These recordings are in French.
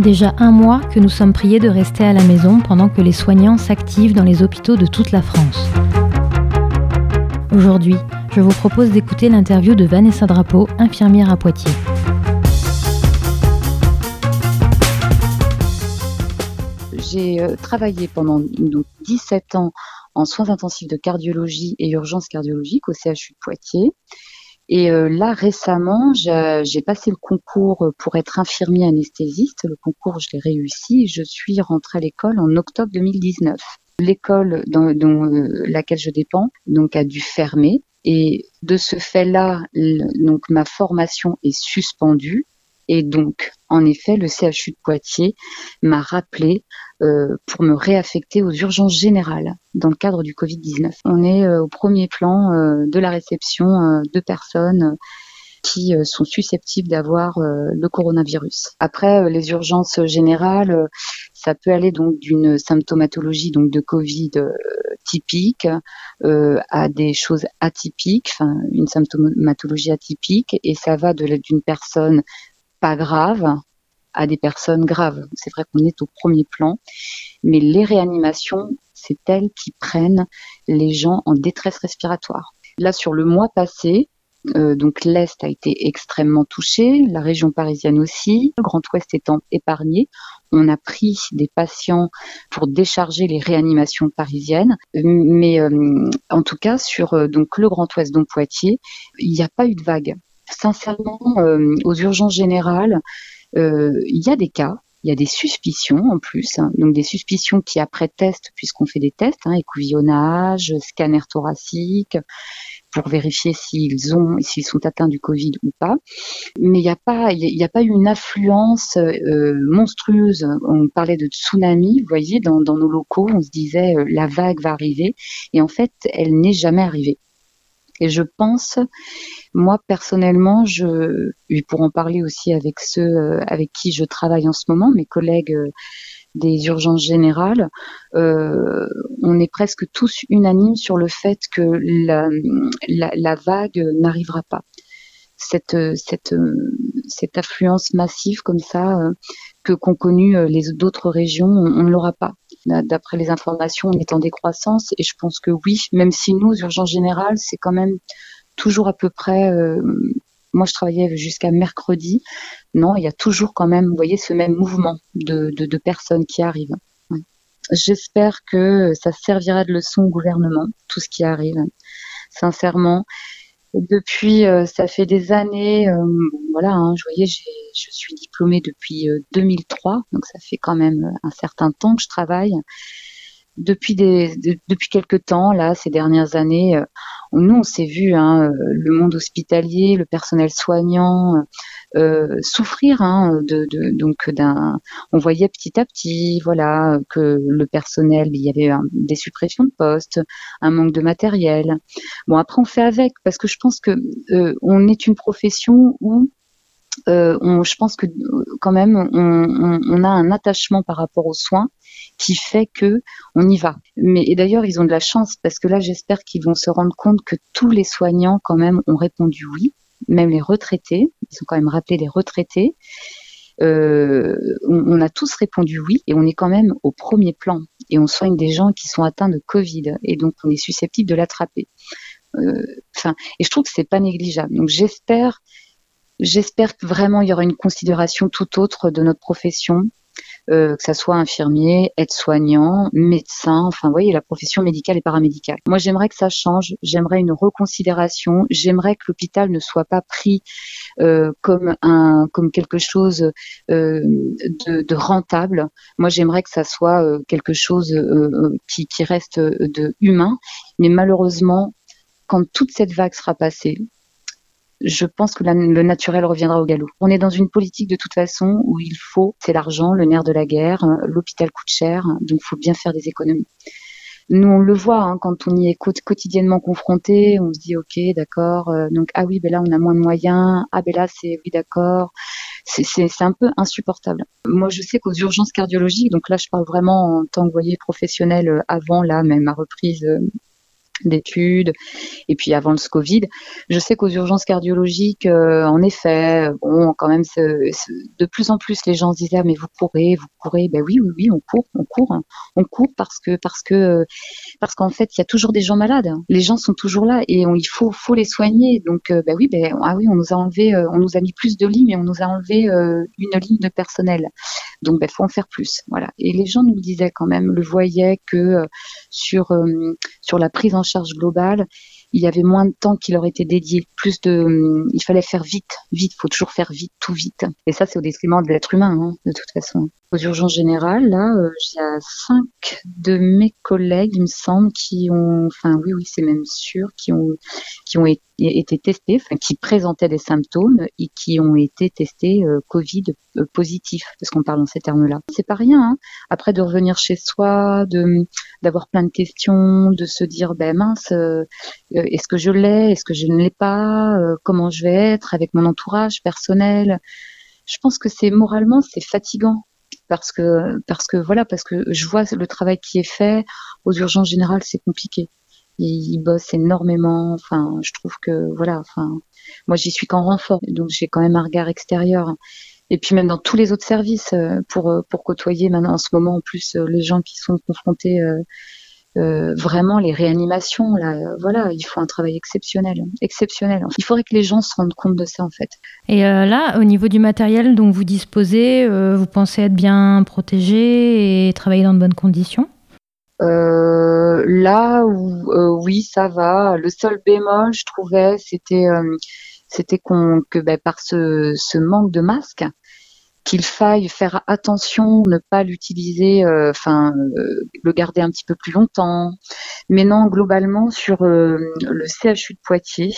Déjà un mois que nous sommes priés de rester à la maison pendant que les soignants s'activent dans les hôpitaux de toute la France. Aujourd'hui, je vous propose d'écouter l'interview de Vanessa Drapeau, infirmière à Poitiers. J'ai euh, travaillé pendant 17 ans en soins intensifs de cardiologie et urgence cardiologique au CHU de Poitiers. Et euh, là, récemment, j'ai passé le concours pour être infirmier anesthésiste. Le concours, je l'ai réussi. Je suis rentrée à l'école en octobre 2019. L'école dont, euh, laquelle je dépends donc a dû fermer. Et de ce fait-là, donc ma formation est suspendue. Et donc, en effet, le CHU de Poitiers m'a rappelé euh, pour me réaffecter aux urgences générales dans le cadre du Covid-19. On est euh, au premier plan euh, de la réception de personnes qui sont susceptibles d'avoir le coronavirus. Après, les urgences générales, ça peut aller donc d'une symptomatologie donc de Covid typique à des choses atypiques, enfin une symptomatologie atypique, et ça va d'une personne pas grave à des personnes graves. C'est vrai qu'on est au premier plan, mais les réanimations, c'est elles qui prennent les gens en détresse respiratoire. Là, sur le mois passé, euh, donc l'Est a été extrêmement touché, la région parisienne aussi, le Grand Ouest étant épargné. On a pris des patients pour décharger les réanimations parisiennes, mais euh, en tout cas sur euh, donc le Grand Ouest, dont Poitiers, il n'y a pas eu de vague sincèrement, euh, aux urgences générales, euh, il y a des cas, il y a des suspicions en plus, hein. donc des suspicions qui après test, puisqu'on fait des tests, hein, scanner thoracique, pour vérifier s'ils ont, s'ils sont atteints du Covid ou pas. Mais il n'y a pas, eu une affluence euh, monstrueuse. On parlait de tsunami, vous voyez, dans nos locaux, on se disait la vague va arriver, et en fait, elle n'est jamais arrivée. Et je pense, moi personnellement, je, pour en parler aussi avec ceux euh, avec qui je travaille en ce moment, mes collègues euh, des urgences générales, euh, on est presque tous unanimes sur le fait que la, vague n'arrivera pas. Cette, cette, cette affluence massive comme ça que qu'ont connu les d'autres régions, on ne l'aura pas d'après les informations, on est en décroissance. Et je pense que oui, même si nous, urgences générales, c'est quand même toujours à peu près. Euh, moi, je travaillais jusqu'à mercredi. Non, il y a toujours quand même, vous voyez, ce même mouvement de, de, personnes qui arrivent. J'espère que ça servira de leçon au gouvernement, tout ce qui arrive. Sincèrement, depuis, euh, ça fait des années, euh, voilà, hein, je voyais, je suis diplômée depuis 2003, euh, donc ça fait quand même un certain temps que je travaille. Depuis des, depuis quelques temps, là, ces dernières années, nous, on s'est vu, hein, le monde hospitalier, le personnel soignant, euh, souffrir hein, de, de, donc d'un on voyait petit à petit voilà que le personnel il y avait des suppressions de postes un manque de matériel. Bon après on fait avec parce que je pense que euh, on est une profession où euh, je pense que quand même on, a un attachement par rapport aux soins qui fait que on y va. Mais et d'ailleurs ils ont de la chance parce que là j'espère qu'ils vont se rendre compte que tous les soignants quand même ont répondu oui même les retraités, ils ont quand même rappelé les retraités. Euh, on, a tous répondu oui et on est quand même au premier plan et on soigne des gens qui sont atteints de Covid et donc on est susceptible de l'attraper. Euh, enfin, et je trouve que c'est pas négligeable. Donc j'espère, j'espère que vraiment il y aura une considération tout autre de notre profession euh, que ça soit infirmier, aide-soignant, médecin, enfin, vous voyez, la profession médicale et paramédicale. Moi, j'aimerais que ça change, j'aimerais une reconsidération, j'aimerais que l'hôpital ne soit pas pris euh, comme un, comme quelque chose euh, de, de, rentable. Moi, j'aimerais que ça soit quelque chose qui, qui reste de humain, mais malheureusement, quand toute cette vague sera passée, je pense que le naturel reviendra au galop. On est dans une politique de toute façon où il faut, c'est l'argent, le nerf de la guerre, l'hôpital coûte cher, donc il faut bien faire des économies. Nous, on le voit hein, quand on y est quotidiennement confronté, on se dit ok, d'accord, euh, donc ah oui, ben là on a moins de moyens, ah ben là c'est oui, d'accord, c'est un peu insupportable. Moi, je sais qu'aux urgences cardiologiques, donc là je parle vraiment en tant que voyez professionnel euh, avant là, même ma reprise euh, d'études et puis avant le Covid. Je sais qu'aux urgences cardiologiques, euh, en effet, bon, quand même, de plus en plus, les gens se disaient ah, mais vous courez, vous courez. Ben oui, oui, oui, on court, on court, hein. on court parce que parce que parce qu'en fait, il y a toujours des gens malades. Les gens sont toujours là et il faut faut les soigner. Donc ben oui, ben ah oui, on nous a enlevé, on nous a mis plus de lits, mais on nous a enlevé une ligne de personnel. Donc ben faut en faire plus, voilà. Et les gens nous disaient quand même, le voyaient que sur sur la prise en charge globale, il y avait moins de temps qui leur était dédié, plus de, hum, il fallait faire vite, vite, faut toujours faire vite, tout vite. Et ça, c'est au détriment de l'être humain, hein, de toute façon. Aux urgences générales, là, euh, il a cinq de mes collègues, il me semble, qui ont, enfin oui, oui, c'est même sûr, qui ont, qui ont été testés, enfin, qui présentaient des symptômes et qui ont été testés euh, Covid euh, positifs, parce qu'on parle en ces termes-là. C'est pas rien. Hein. Après, de revenir chez soi, de d'avoir plein de questions, de se dire, ben mince, est-ce que je l'ai, est-ce que je ne l'ai pas, comment je vais être avec mon entourage personnel. Je pense que c'est moralement, c'est fatigant parce que parce que voilà parce que je vois le travail qui est fait aux urgences générales c'est compliqué ils, bossent énormément enfin je trouve que voilà enfin moi j'y suis qu'en renfort donc j'ai quand même un regard extérieur et puis même dans tous les autres services euh, pour pour côtoyer maintenant en ce moment en plus euh, les gens qui sont confrontés euh, euh, vraiment les réanimations, là, voilà, il faut un travail exceptionnel, exceptionnel. Il faudrait que les gens se rendent compte de ça en fait. Et euh, là, au niveau du matériel dont vous disposez, euh, vous pensez être bien protégé et travailler dans de bonnes conditions? Là, oui, ça va. Le seul bémol, je trouvais, c'était c'était qu'on que ben, par ce, ce manque de masques, qu'il faille faire attention, ne pas l'utiliser, euh, enfin euh, le garder un petit peu plus longtemps. Mais non, globalement sur euh, le CHU de Poitiers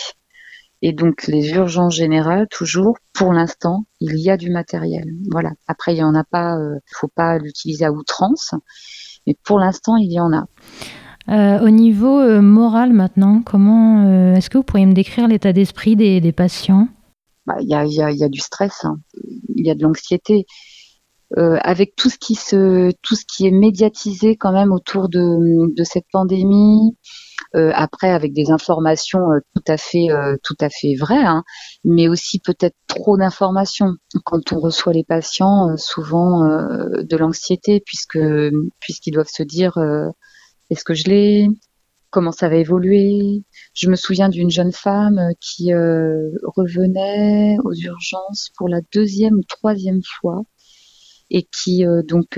et donc les urgences générales, toujours pour l'instant, il y a du matériel. Voilà. Après, il y en a pas, faut pas l'utiliser à outrance, mais pour l'instant, il y en a. au niveau moral maintenant, comment est-ce que vous pourriez me décrire l'état d'esprit des patients? Bah, il y, a, du stress, hein. il y a de l'anxiété. Euh, avec tout ce qui se, tout ce qui est médiatisé quand même autour de, de cette pandémie, euh, après avec des informations euh, tout à fait, euh, tout à fait vraies, hein, mais aussi peut-être trop d'informations. Quand on reçoit les patients, euh, souvent de l'anxiété puisque puisqu'ils doivent se dire est-ce que je l'ai? Comment ça va évoluer? Je me souviens d'une jeune femme euh, qui euh, revenait aux urgences pour la deuxième ou troisième fois et qui euh, donc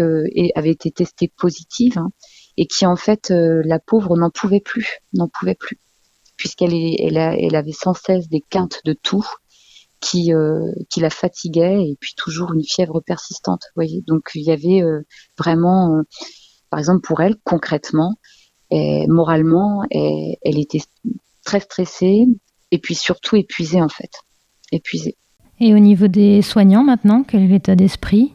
avait été testée positive hein, et qui en fait la pauvre n'en pouvait plus, n'en pouvait plus puisqu'elle elle, elle avait sans cesse des quintes de tout qui, qui la fatiguaient et puis toujours une fièvre persistante. voyez, donc il y avait vraiment, par exemple pour elle concrètement, et moralement, elle était très stressée et puis surtout épuisée en fait. Épuisée. Et au niveau des soignants maintenant, quel est l'état d'esprit?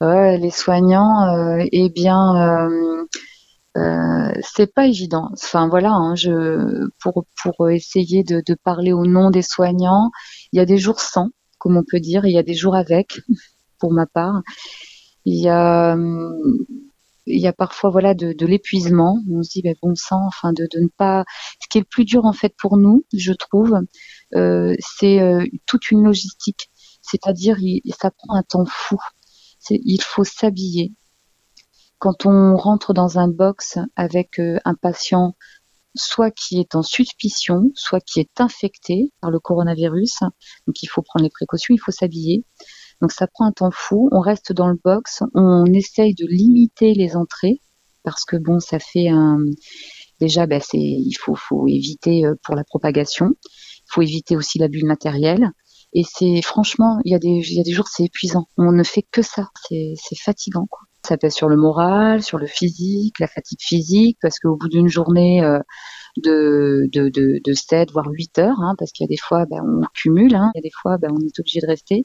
Les soignants, euh, eh bien, euh, euh, c'est pas évident. Enfin voilà, hein, je, pour, pour essayer de, parler au nom des soignants, il y a des jours sans, comme on peut dire, il y a des jours avec, pour ma part. Il y a hum, il y a parfois voilà de, l'épuisement. On se dit ben, bon sang, enfin de, de, ne pas. Ce qui est le plus dur en fait pour nous, je trouve, euh, c'est euh, toute une logistique. C'est-à-dire, ça prend un temps fou. Il faut s'habiller. Quand on rentre dans un box avec euh, un patient, soit qui est en suspicion, soit qui est infecté par le coronavirus, donc il faut prendre les précautions, il faut s'habiller. Donc ça prend un temps fou. On reste dans le box, on essaye de limiter les entrées parce que bon, ça fait un déjà, ben, il faut, faut éviter euh, pour la propagation. Il faut éviter aussi l'abus de matériel. Et c'est franchement, il y a des jours c'est épuisant. On ne fait que ça. C'est fatigant. Ça pèse sur le moral, sur le physique, la fatigue physique, parce qu'au bout d'une journée euh, de, de, de, de 7, voire 8 heures, hein, parce qu'il y a des fois, ben, on cumule, hein, il y a des fois, ben, on est obligé de rester.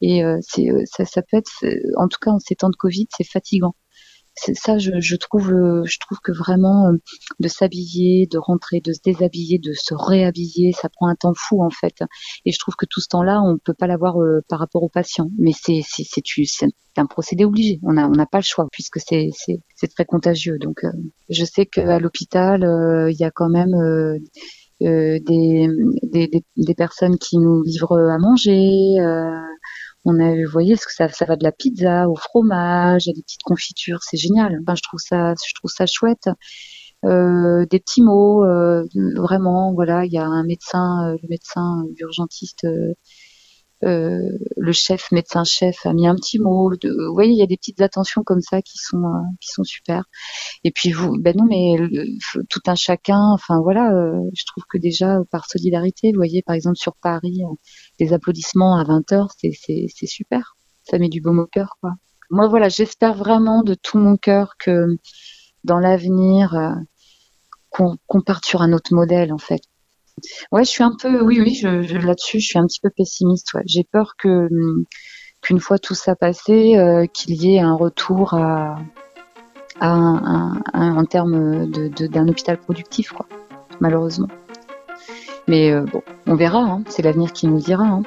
Et euh, euh, ça peut être, en tout cas en ces temps de Covid, c'est fatigant. Ça, je, trouve, euh, je trouve que vraiment euh, de s'habiller, de rentrer, de se déshabiller, de se réhabiller, ça prend un temps fou en fait. Et je trouve que tout ce temps-là, on peut pas l'avoir euh, par rapport aux patients. Mais c'est c'est un procédé obligé. On a on n'a pas le choix puisque c'est c'est très contagieux. Donc je sais qu'à l'hôpital, il y a quand même des, des, des, personnes qui nous livrent à manger. On a, vous voyez, ça, ça va de la pizza au fromage, à des petites confitures, c'est génial. Enfin, je trouve ça, je trouve ça chouette. Euh, des petits mots, euh, vraiment, voilà, il y a un médecin, euh, le médecin urgentiste, le chef, médecin-chef a mis un petit mot. vous voyez, il y a des petites attentions comme ça qui sont, qui sont super. Et puis vous, ben non, mais tout un chacun, enfin voilà, je trouve que déjà par solidarité, vous voyez, par exemple sur Paris, les applaudissements à 20 h c'est super. Ça met du baume au cœur, quoi. Moi, voilà, j'espère vraiment de tout mon cœur que dans l'avenir, euh, qu'on parte sur un autre modèle, en fait. Ouais, je suis un peu, oui, oui, là-dessus, je suis un petit peu pessimiste. J'ai peur que qu'une fois tout ça passé, euh, qu'il y ait un retour à, en termes d'un de, hôpital productif. Malheureusement. Mais euh, bon, on verra, hein. c'est l'avenir qui nous dira. Hein.